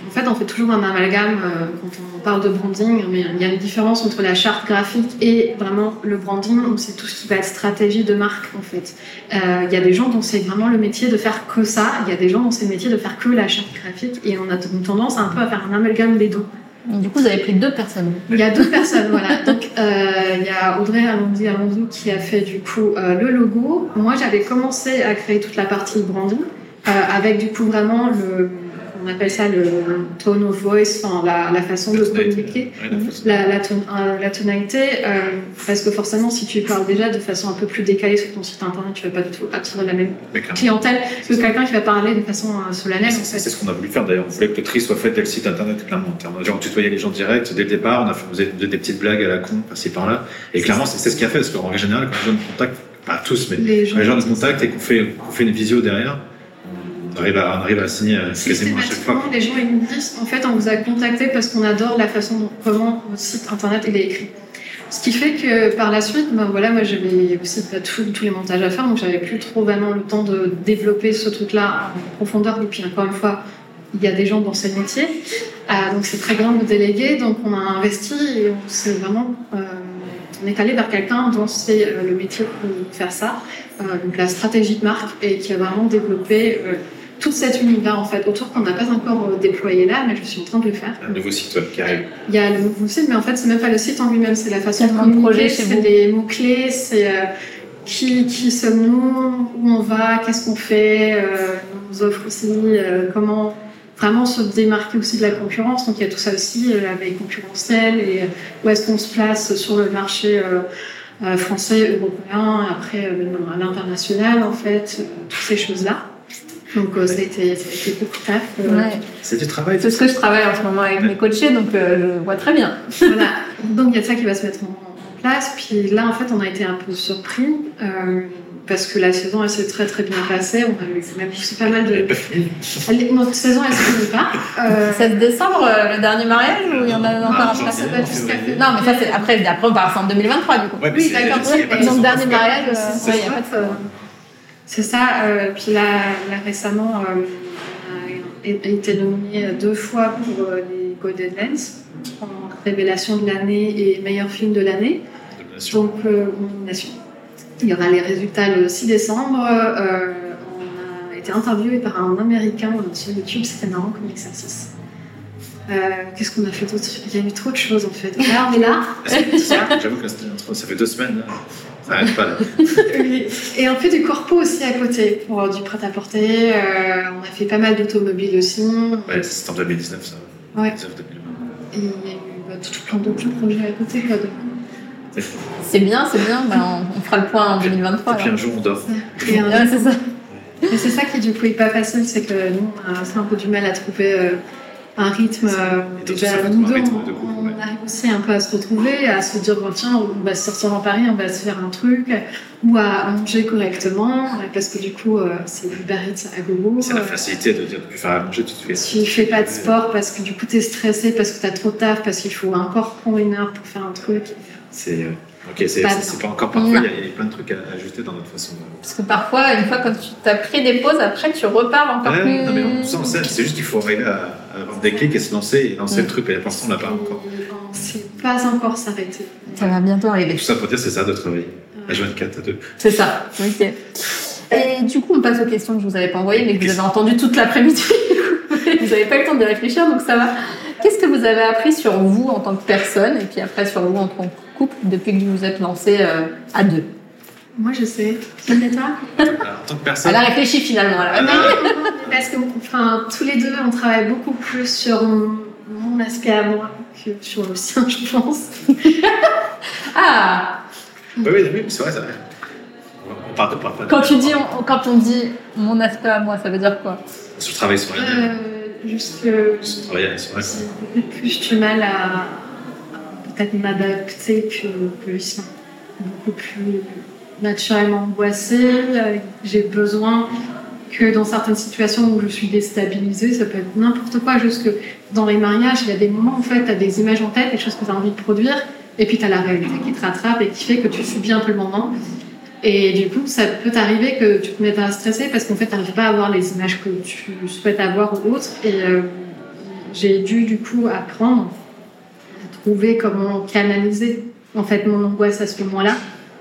En fait, on fait toujours un amalgame euh, quand on parle de branding, mais il y a une différence entre la charte graphique et vraiment le branding, où c'est tout ce qui va être stratégie de marque en fait. Euh, il y a des gens dont c'est vraiment le métier de faire que ça, il y a des gens dont c'est le métier de faire que la charte graphique, et on a une tendance un peu à faire un amalgame des deux. Du coup, vous avez pris deux personnes. Il y a deux personnes, voilà. Donc, euh, il y a Audrey Alondi Alonso qui a fait du coup le logo. Moi, j'avais commencé à créer toute la partie branding avec du coup vraiment le on appelle ça le tone of voice, enfin, la, la façon de communiquer, la, la, euh, la, tonalité, euh, parce que forcément, si tu parles déjà de façon un peu plus décalée sur ton site internet, tu vas pas du tout attirer la même clientèle que quelqu'un qui va parler de façon euh, solennelle. C'est ce qu'on a voulu faire d'ailleurs. On voulait que le tri soit fait dès le site internet, clairement. On tutoyait les gens direct dès le départ, on a fait des petites blagues à la con, par-ci par-là. Et clairement, c'est ce qui a fait, parce qu'en général, quand les gens nous contactent, pas tous, mais les gens, les gens nous contactent et qu'on fait, qu'on fait une visio derrière, arrive à, on arrive à signer euh, quasiment à chaque fois. Les gens ils nous disent en fait on vous a contacté parce qu'on adore la façon dont comment votre site internet il est écrit. Ce qui fait que par la suite, ben voilà, moi j'avais aussi tous les montages à faire, donc j'avais plus trop vraiment le temps de développer ce truc-là en profondeur. Et puis encore une fois, il y a des gens dans ce métier, euh, donc c'est très grand de déléguer. Donc on a investi et on s'est vraiment, euh, on est allé vers quelqu'un dont c'est le métier pour faire ça, donc la stratégie de marque et qui a vraiment développé tout cet univers en fait autour qu'on n'a pas encore euh, déployé là, mais je suis en train de le faire. Un nouveau site web qui arrive. Il y a le nouveau site, mais en fait c'est même pas le site en lui-même, c'est la façon de communiquer, c'est des mots clés, c'est euh, qui, qui sommes-nous, où on va, qu'est-ce qu'on fait, euh, nos offres aussi, comment. vraiment se démarquer aussi de la concurrence. Donc il y a tout ça aussi, la veille concurrentielle et où est-ce qu'on se place sur le marché français, européen, après à l'international en fait, toutes ces choses-là. Donc ça, a été, beaucoup de taf. C'est du travail. C'est ce que je travaille en ce moment avec mes coachés, donc je vois très bien. voilà. Donc il y a ça qui va se mettre en, place. Puis là, en fait, on a été un peu surpris euh, parce que la saison, elle s'est très très bien passée. On a eu même pas mal de. Notre saison, elle se finit pas. Euh... 7 décembre, euh, le dernier mariage ou il y en a encore un après Non, mais ça, c'est après, après, on part en 2023 du coup. oui, d'accord. Donc, dernier mariage, il n'y a pas de. C'est ça. Euh, puis là, là récemment, on a été nominé deux fois pour les Golden Lens révélation de l'année et meilleur film de l'année. Donc, euh, nomination. Il y aura les résultats le 6 décembre. Euh, on a été interviewé par un Américain sur YouTube, c'était marrant comme exercice. Euh, Qu'est-ce qu'on a fait d'autre? Il y a eu trop de choses en fait. Là, on est là. J'avoue que ça fait deux semaines. Ça n'arrête pas. Là. et on fait du corpo aussi à côté pour du prêt-à-porter. Euh, on a fait pas mal d'automobiles aussi. Ouais, c'était en 2019 ça. Ouais. 2019, et il y a eu bah, tout plein d'autres projets à côté. Quoi, c'est bien, c'est bien. Bah, on, fera le point en 2023. Et puis un jour, on dort. Ouais, c'est ça. Mais c'est ça qui du coup est pas facile, c'est que nous, on a un peu du mal à trouver euh, un rythme. Euh, déjà, nous deux, on, arrive aussi un peu à se retrouver, à se dire bon, tiens, on va sortir en Paris, on va se faire un truc, ou à manger correctement, parce que du coup, euh, c'est Uber Eats à gogo. C'est la facilité de dire de faire à manger tout de suite. Tu fais pas de sport parce que du coup, tu es stressé, parce que tu as trop de taf, parce qu'il faut encore prendre une heure pour faire un truc. C'est. Ok, c'est pas, pas, encore parfois, il y, a plein de trucs à ajuster dans notre façon de. Parce que parfois, une fois quand tu as pris des pauses, après tu repars encore plus. Non, mais on, c'est juste qu'il faut arriver à, avoir des clics et se lancer et lancer le truc. Et pour l'instant, on l'a pas encore. C'est pas encore s'arrêter. Ça va bientôt arriver. Tout ça pour dire, c'est ça notre vie. À 24 à 2. C'est ça, ok. Et du coup, on passe aux questions que je vous avais pas envoyées, mais que vous avez entendues toute l'après-midi. vous n'avez pas eu le temps de réfléchir, donc ça va. Qu'est-ce que vous avez appris sur vous en tant que personne et puis après sur vous en tant que couple depuis que vous vous êtes lancé euh, à deux? Moi, je sais. C'est toi En tant que personne. Elle a réfléchi finalement. Ah, non, parce que enfin, tous les deux, on travaille beaucoup plus sur mon, aspect à moi que sur le sien, je pense. ah Oui, oui, oui c'est vrai, c'est vrai. On part de parfois. Quand, tu dis, quand on dit mon aspect à moi, ça veut dire quoi? Sur le travail sur elle juste que j'ai plus du mal à, peut-être m'adapter que, que Lucien. Beaucoup plus naturellement angoissée. J'ai besoin que dans certaines situations où je suis déstabilisée, ça peut être n'importe quoi, juste que dans les mariages, il y a des moments où en fait, tu as des images en tête, des choses que tu as envie de produire, et puis tu as la réalité qui te rattrape et qui fait que tu subis un peu le moment. Et du coup, ça peut t'arriver que tu te mettes à stresser parce qu'en fait, tu n'arrives pas à avoir les images que tu souhaites avoir ou autres. Et euh, j'ai dû du coup apprendre à trouver comment canaliser en fait mon angoisse à ce moment-là.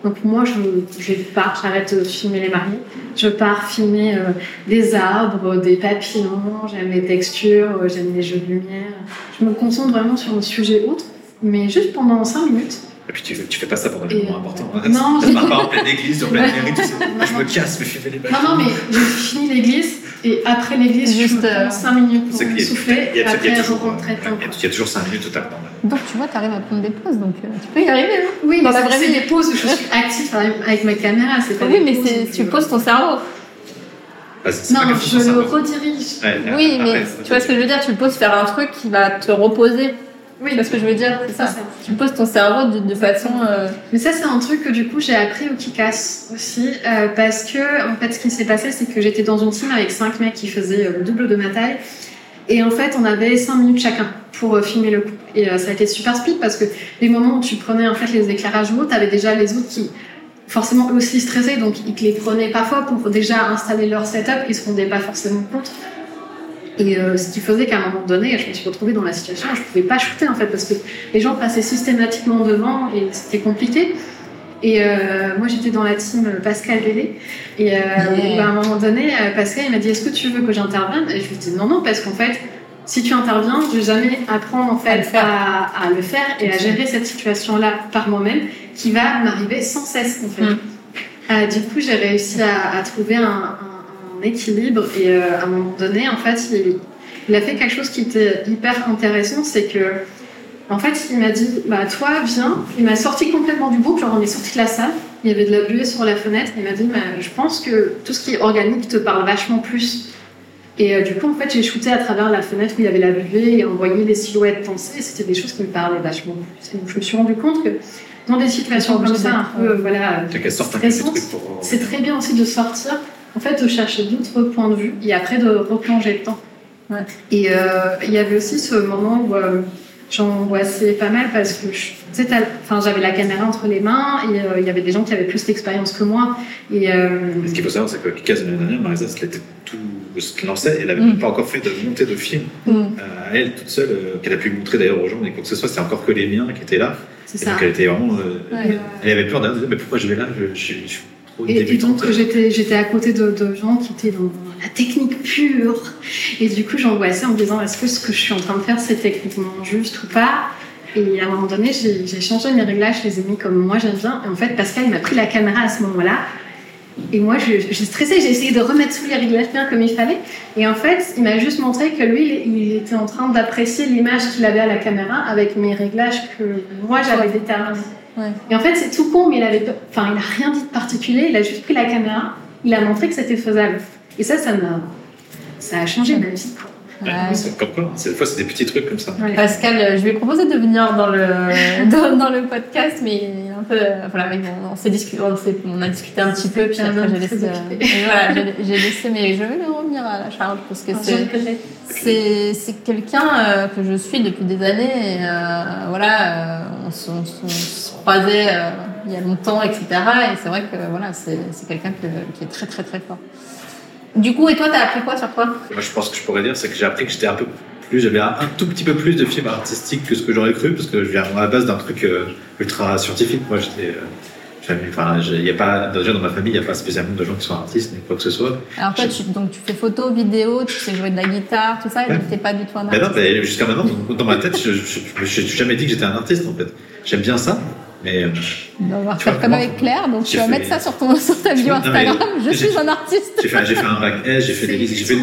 Donc moi, je, je pars, j'arrête de filmer les mariés. Je pars filmer euh, des arbres, des papillons, j'aime les textures, euh, j'aime les jeux de lumière. Je me concentre vraiment sur un sujet autre, mais juste pendant 5 minutes. Et puis tu, tu fais pas ça pendant les moments importants. Non, je pars pas en pleine église, en pleine mairie, tout ça. Je me casse, je fais les Non, non, mais j'ai fini l'église et après l'église, juste 5 minutes pour souffler et après je rentre très tard. Il y a toujours 5 minutes au total. Donc tu vois, tu arrives à prendre des pauses, donc euh, tu peux y arriver. Hein oui, mais c'est des pauses où je suis active avec ma caméra, c'est pas Oui, mais tu poses ton cerveau. Bah, non, je le redirige. oui, mais tu vois ce que je veux dire, tu le poses faire un truc qui va te reposer. Oui. C'est ce que je veux dire, c'est ça. Tu poses ton cerveau de, façon. Euh, Mais ça, c'est un truc que du coup j'ai appris au Kikas aussi, euh, parce que en fait, ce qui s'est passé, c'est que j'étais dans une team avec cinq mecs qui faisaient euh, le double de ma taille, et en fait, on avait cinq minutes chacun pour filmer le coup. Et ça a été super speed parce que les moments où tu prenais en fait les éclairages tu avais déjà les autres qui forcément aussi stressés, donc ils te les prenaient parfois pour déjà installer leur setup, ils se rendaient pas forcément compte. Et euh, ce qui faisait qu'à un moment donné, je me suis retrouvée dans la situation où je ne pouvais pas shooter en fait parce que les gens passaient systématiquement devant et c'était compliqué. Et euh, moi j'étais dans la team Pascal Bélé et euh, à un moment donné, Pascal il m'a dit est-ce que tu veux que j'intervienne? Et je lui ai dit non non parce qu'en fait si tu interviens, je vais jamais apprendre en fait à le faire, et à gérer cette situation-là par moi-même qui va m'arriver sans cesse en fait. Mm. du coup j'ai réussi à, trouver un équilibre et euh, à un moment donné, en fait, il a fait quelque chose qui était hyper intéressant, c'est que, en fait, il m'a dit, bah, toi, viens. Il m'a sorti complètement du groupe, genre, on est sorti de la salle. Il y avait de la buée sur la fenêtre. Il m'a dit, bah, je pense que tout ce qui est organique te parle vachement plus. Et euh, du coup, en fait, j'ai shooté à travers la fenêtre où il y avait la buée et envoyé les silhouettes danser. C'était des choses qui me parlaient vachement plus. Et donc, je me suis rendu compte que dans des situations comme ça, un peu, voilà, stressantes, c'est très bien aussi de sortir, en fait, de chercher d'autres points de vue et après de replonger dedans. Ouais. Et euh, il y avait aussi ce moment où euh, j'angoissais pas mal parce que enfin, j'avais la caméra entre les mains et euh, il y avait des gens qui avaient plus d'expérience que moi. Et, euh, Ce qu'il faut savoir, c'est que Kikaz, l'année dernière, Marisa se tout se lançait, elle n'avait même mm. pas encore fait de montée de film mm. euh, à elle toute seule, qu'elle a pu montrer d'ailleurs aux gens, et quoi que ce soit, c'était encore que les miens qui étaient là. C'est ça. Donc elle était vraiment. Elle avait peur de mais pourquoi je vais là? Je, je, je et, donc j'étais j'étais à côté de, gens qui étaient dans la technique pure. Et du coup j'angoissais en me disant est-ce que ce que je suis en train de faire c'est techniquement juste ou pas? Et à un moment donné j'ai changé mes réglages je les ai mis comme moi j'aime bien. Et en fait Pascal m'a pris la caméra à ce moment-là. Et moi j'ai stressé j'ai essayé de remettre tous les réglages bien comme il fallait. Et en fait il m'a juste montré que lui il était en train d'apprécier l'image qu'il avait à la caméra avec mes réglages que moi j'avais déterminés et en fait, c'est tout con, mais il avait, enfin, il rien dit de particulier. Il a juste pris la caméra, il a montré que c'était faisable. Et ça, ça m'a, ça a changé ma vie. Ouais. c'est comme quoi, cette fois, c'est des petits trucs comme ça. Pascal, je lui ai proposé de venir dans le, dans, le podcast, mais un peu, voilà, on, s'est discuté, on, a discuté un petit peu, puis après, j'ai laissé, voilà, j'ai laissé, mais je vais revenir à la charge parce que c'est, c'est quelqu'un euh, que je suis depuis des années, et, euh, voilà, euh, on, se croisait il y a longtemps, etc. Et c'est vrai que, voilà, c'est, c'est quelqu'un qui est très, très, très fort. Du coup, et toi, t'as appris quoi sur toi? Moi, je pense que je pourrais dire, c'est que j'ai appris que j'étais un peu plus, j'avais un, tout petit peu plus de films artistiques que ce que j'aurais cru, parce que je viens à la base d'un truc euh, ultra scientifique. Moi, j'étais. Euh, enfin, il y a pas, déjà dans ma famille, il n'y a pas spécialement de gens qui sont artistes, ni quoi que ce soit. Alors toi, tu, donc, tu fais photo, vidéo, tu sais jouer de la guitare, tout ça, et tu pas du tout un artiste. non, mais jusqu'à maintenant, dans ma tête, je n'ai jamais dit que j'étais un artiste, en fait. J'aime bien ça, mais, euh, on va faire comme avec Claire, donc tu vas mettre ça sur, ton, sur ta bio Instagram. je suis un artiste. J'ai fait, fait, un bac S, j'ai fait des fait,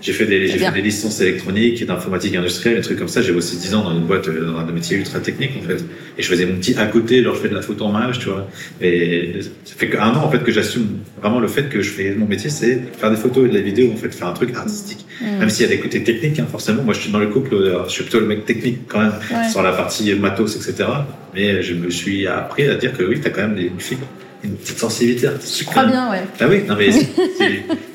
j'ai fait, des, j'ai fait des licences électroniques, d'informatique industrielle, des trucs comme ça. J'ai bossé 10 ans dans une boîte, euh, dans un métier ultra technique, en fait. Et je faisais mon petit à côté, genre je fais de la photo en mariage, tu vois. Et ça fait qu'un an, en fait, que j'assume vraiment le fait que je fais mon métier, c'est faire des photos et de la vidéo, en fait, faire un truc artistique. Mm. Même s'il y a des côtés techniques, hein, forcément. Moi, je suis dans le couple, euh, je suis plutôt le mec technique quand même, sur la partie matos, etc. Mais je me suis appris à dire que oui, t'as quand même des filles une petite sensibilité artistique. Je crois bien, ouais. Ah oui, non mais tu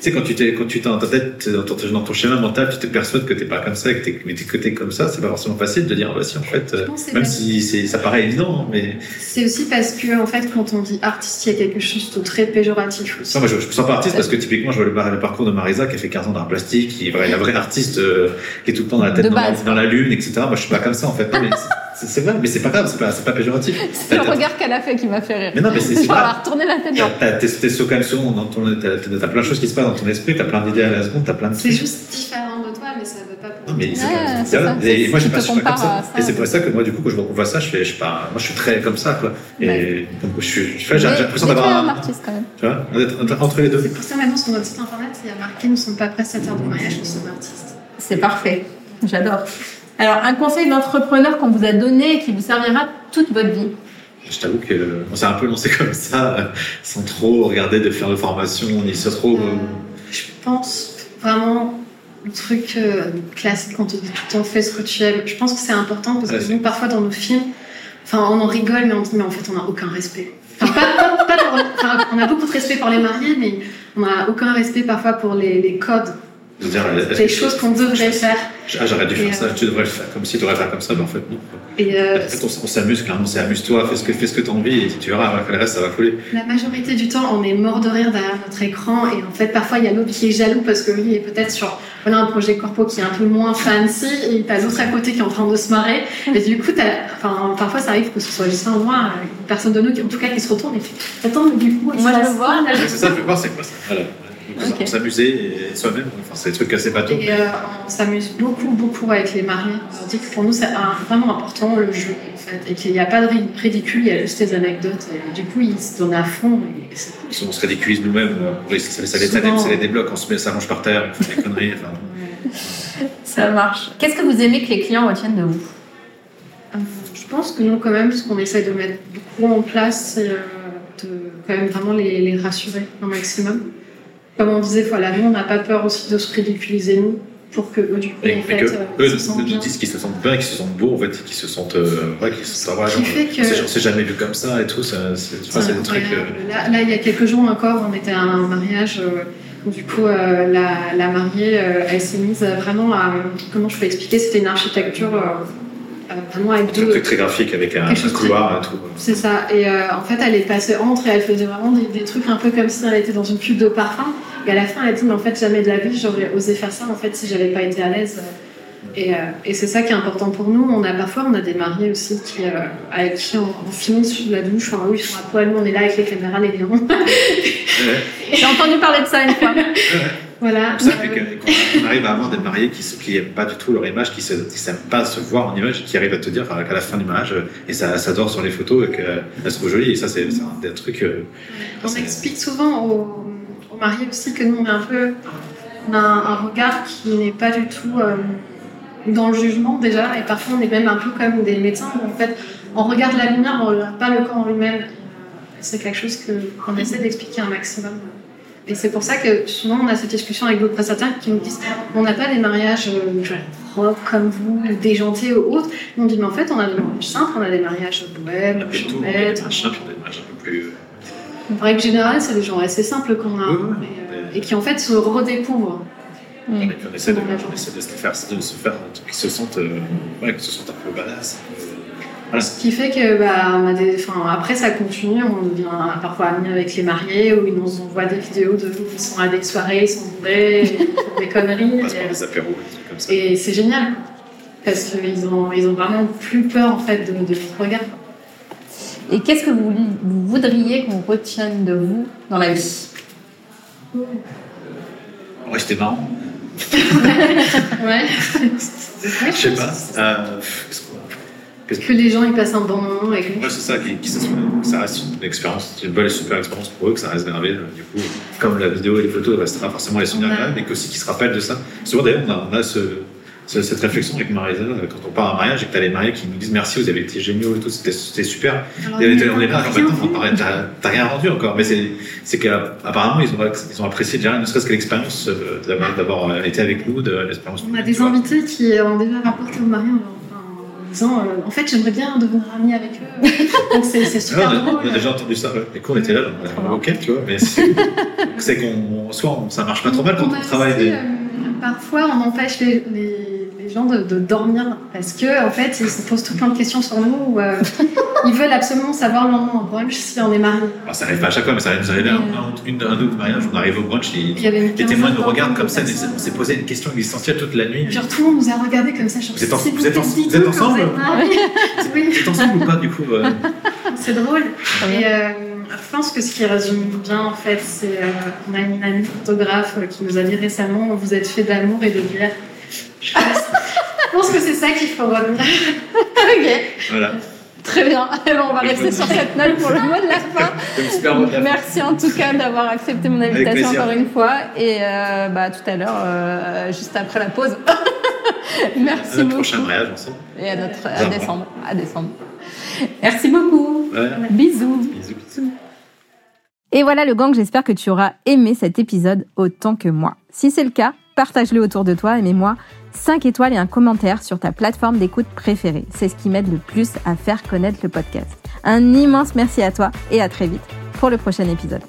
sais quand tu t'es quand tu t'es dans ta tête dans ton, dans ton, schéma mental, tu te persuades que t'es pas comme ça, que t'es mais que t'es comme ça, c'est pas forcément facile de dire ah bah si en fait, euh, même si c'est ça paraît évident, mais c'est aussi parce que en fait quand on dit artiste, il y a quelque chose de très péjoratif aussi. Non, moi je, je me sens pas artiste parce que typiquement je vois le, parcours de Marisa qui a fait 15 ans d'art plastique, qui est la vraie artiste euh, qui est tout le temps dans la tête dans, dans, la lune, etc. Moi je suis pas comme ça en fait. Non, mais c'est vrai, mais c'est pas grave, c'est pas, pas péjoratif. C'est le regard qu'elle a fait qui m'a fait rire. Mais non, mais c'est pas. retourner la tête. T'es quand même dans ton. T'as plein de choses qui se passent dans ton esprit, t'as plein d'idées à la seconde, t'as plein de. C'est juste différent de toi, mais ça veut pas. Non, mais c'est ça. Et moi, je pas, comme ça. Et c'est pour ça que moi, du coup, quand je vois ça, je fais, je sais pas, moi, je suis très comme ça, quoi. Et donc, je suis, j'ai l'impression d'avoir un. artiste quand même. Tu vois, entre les deux. C'est pour ça, maintenant, sur notre site internet, il y a marqué, nous ne sommes pas prestataires de mariage, nous sommes artistes. C'est parfait. J'adore. Alors, un conseil d'entrepreneur qu'on vous a donné et qui vous servira toute votre vie Je t'avoue qu'on s'est un peu lancé comme ça, sans trop regarder de faire de formation, ni se trop. Euh, je pense vraiment le truc euh, classique quand on dit tout le temps fais ce que tu aimes. Je pense que c'est important parce que nous, parfois dans nos films, enfin, on en rigole, mais on dit mais en fait, on n'a aucun respect. on a beaucoup de respect pour les mariés, mais on n'a aucun respect parfois pour les, les codes des choses qu'on devrait faire. Ah, j'aurais dû faire ça, tu devrais le faire, comme si tu devrais faire comme ça, mais en fait, non. Et euh, en fait, on, s'amuse, clairement, c'est amuse-toi, fais ce que, fais ce que tu as envie, et tu verras, le reste, ça va couler. La majorité du temps, on est mort de rire derrière notre écran, et en fait, parfois, il y a l'autre qui est jaloux parce que lui est peut-être sur voilà, un projet corpo qui est un peu moins fancy, et t'as l'autre à côté qui est en train de se marrer, et du coup, enfin, parfois, ça arrive que ce soit juste un moi, une personne de nous, qui, en tout cas, qui se retourne et fait Attends, mais du coup, moi, je le vois. C'est ça, je veux voir, c'est quoi ça voilà okay. s'amuser soi-même. Enfin, c'est des trucs assez bateaux. Et euh, on s'amuse beaucoup, beaucoup avec les mariés. On dit que pour nous, c'est vraiment important le jeu, en fait. Et qu'il n'y a pas de ridicule, il y a juste des anecdotes. Et du coup, ils se donnent à fond. Et on se ridiculise nous-mêmes. Ça, ça, les, ça, les débloque. On se met, ça mange par terre, on fait des conneries. Enfin, Ça marche. Qu'est-ce que vous aimez que les clients retiennent de vous euh, Je pense que nous, quand même, ce qu'on essaie de mettre beaucoup en place, c'est euh, de quand même vraiment les, les rassurer un maximum. Comme on disait, voilà, nous, on n'a pas peur aussi de se ridiculiser, nous pour que eux, du coup, et, en fait, que, euh, eux se bien. disent qu'ils se sentent bien, qu'ils se sentent beaux, en fait, qu'ils se sentent, euh, ouais, qu'ils se sentent, ouais, Ce qui fait que- on s'est jamais vu comme ça et tout, ça, c'est, des trucs, euh, Là, là, il y a quelques jours encore, on était à un mariage euh, du coup, euh, la, la mariée, euh, elle s'est mise vraiment à. Comment je peux expliquer C'était une architecture euh, vraiment avec un truc très graphique avec un, un couloir et tout. C'est ça. Et euh, en fait, elle est passée entre et elle faisait vraiment des, des trucs un peu comme si elle était dans une pub de parfum. Et à la fin, elle a dit, mais en fait, jamais de la vie, j'aurais osé faire ça, en fait, si j'avais pas été à l'aise. Et, euh, et c'est ça qui est important pour nous. On a parfois, on a des mariés aussi qui, euh, avec qui on, on finit sous la douche. Enfin, oui, ils sont à poil, nous, on est là avec les caméras, les lions. Ouais. J'ai entendu parler de ça une fois. voilà. Ça Euh, fait qu'on arrive à avoir des mariés qui n'aiment pas du tout leur image, qui ne s'aiment pas se voir en image, qui arrivent à te dire qu'à la fin du mariage, euh, et ça, dort sur les photos, et qu'elles sont jolies, et ça, c'est un des trucs. euh, On explique souvent aux, aux mariés aussi que nous, on a un peu on a un, un regard qui n'est pas du tout euh, dans le jugement déjà, et parfois on est même un peu comme des médecins où en fait on regarde la lumière, on ne regarde pas le corps en lui-même. C'est quelque chose qu'on essaie d'expliquer un maximum. Et c'est pour ça que souvent on a cette discussion avec d'autres prestataires qui nous disent on n'a pas des mariages euh, propres comme vous, déjantés ou autres. On dit mais en fait on a des mariages simples, on a des mariages bohèmes, on a des machins, puis on a des images un peu plus. en règle générale, c'est des gens assez simples qu'on a, Oui, oui, mais, euh, et qui en fait se redécouvrent. Mm. Puis on essaie de, on essaie de se faire, de se faire un truc qui se sentent, euh, ouais, qui se sentent un peu badass. un peu- Voilà. Ce qui fait que bah, on a des, enfin, après ça continue, on devient parfois amis avec les mariés ou ils nous envoient des vidéos de ils sont à des soirées, ils sont bourrés, ils font des conneries. On passe par des apéros, des trucs comme ça. Et, et c'est génial parce qu'ils ont, ils ont vraiment plus peur en fait de, de notre regard. Et qu'est-ce que vous, vous voudriez qu'on retienne de vous dans la vie? Ouais, c'était marrant. Ouais. Je sais pas. Euh, qu'on- Que les gens ils passent un bon moment avec nous. Ouais, c'est ça, qui, qui que ça reste une expérience, une et super expérience pour eux, que ça reste gravé. euh, Du coup, comme la vidéo et les photos, restera forcément les souvenirs agréables, mais qu'aussi qu'ils se rappellent de ça. Souvent, d'ailleurs, on a, on a ce, ce- cette réflexion avec Marisa, euh, quand on part à un mariage et que t'as les mariés qui nous disent merci, vous avez été géniaux et tout, c'était super. Alors, Et on est- on est là, t'as rien rendu encore, mais c'est c'est qu'apparemment, ils ont, ils ont apprécié déjà, ne serait-ce que l'expérience euh, d'avoir- été avec nous, de l'expérience. On a des invités qui ont déjà rapporté au mari en, en disant euh, en fait j'aimerais bien devenir ami avec eux. Donc c'est super on, a, drôle. on a déjà entendu ça. Et qu'on était là, on a- ok, tu vois, mais c'est qu'on, soit on- ça marche pas trop mal quand On on travaille aussi, des. euh, parfois on empêche les, les- les gens de, de dormir parce que en fait ils se posent tout plein de questions sur nous ou euh, ils veulent absolument savoir le lendemain au brunch si on est marié. Ah, ça arrive pas à chaque fois, mais ça arrive nous arriver un, un, un autre mariage, on arrive au brunch, et les témoins nous regardent comme ça, on s'est posé une question existentielle toute la nuit. Genre tout le monde nous a regardé comme ça. genre, Vous êtes en- vous êtes en- vous êtes ensemble êtes mariés. Oui. Vous êtes ensemble ou pas, du coup euh, C'est drôle. bien. Et euh, je pense que ce qui résume bien, en fait, c'est euh, on a une amie photographe euh, qui nous a dit récemment vous êtes fait d'amour et de bière. Je pense, je pense que c'est ça qu'il faut retenir. Ok, Voilà. très bien. Eh ben, on va rester sur cette note pour le mot de la fin. Merci en tout cas d'avoir accepté mon invitation encore une fois. Et euh, bah, tout à l'heure, euh, juste après la pause. À Merci notre beaucoup. prochain mariage ensemble. Et à, notre, à décembre. À décembre. Merci beaucoup. Ouais. Bisous. Bisous, bisous. Et voilà le gang, j'espère que tu auras aimé cet épisode autant que moi. Si c'est le cas, partage-le autour de toi et mets-moi 5 étoiles et un commentaire sur ta plateforme d'écoute préférée. C'est ce qui m'aide le plus à faire connaître le podcast. Un immense merci à toi et à très vite pour le prochain épisode.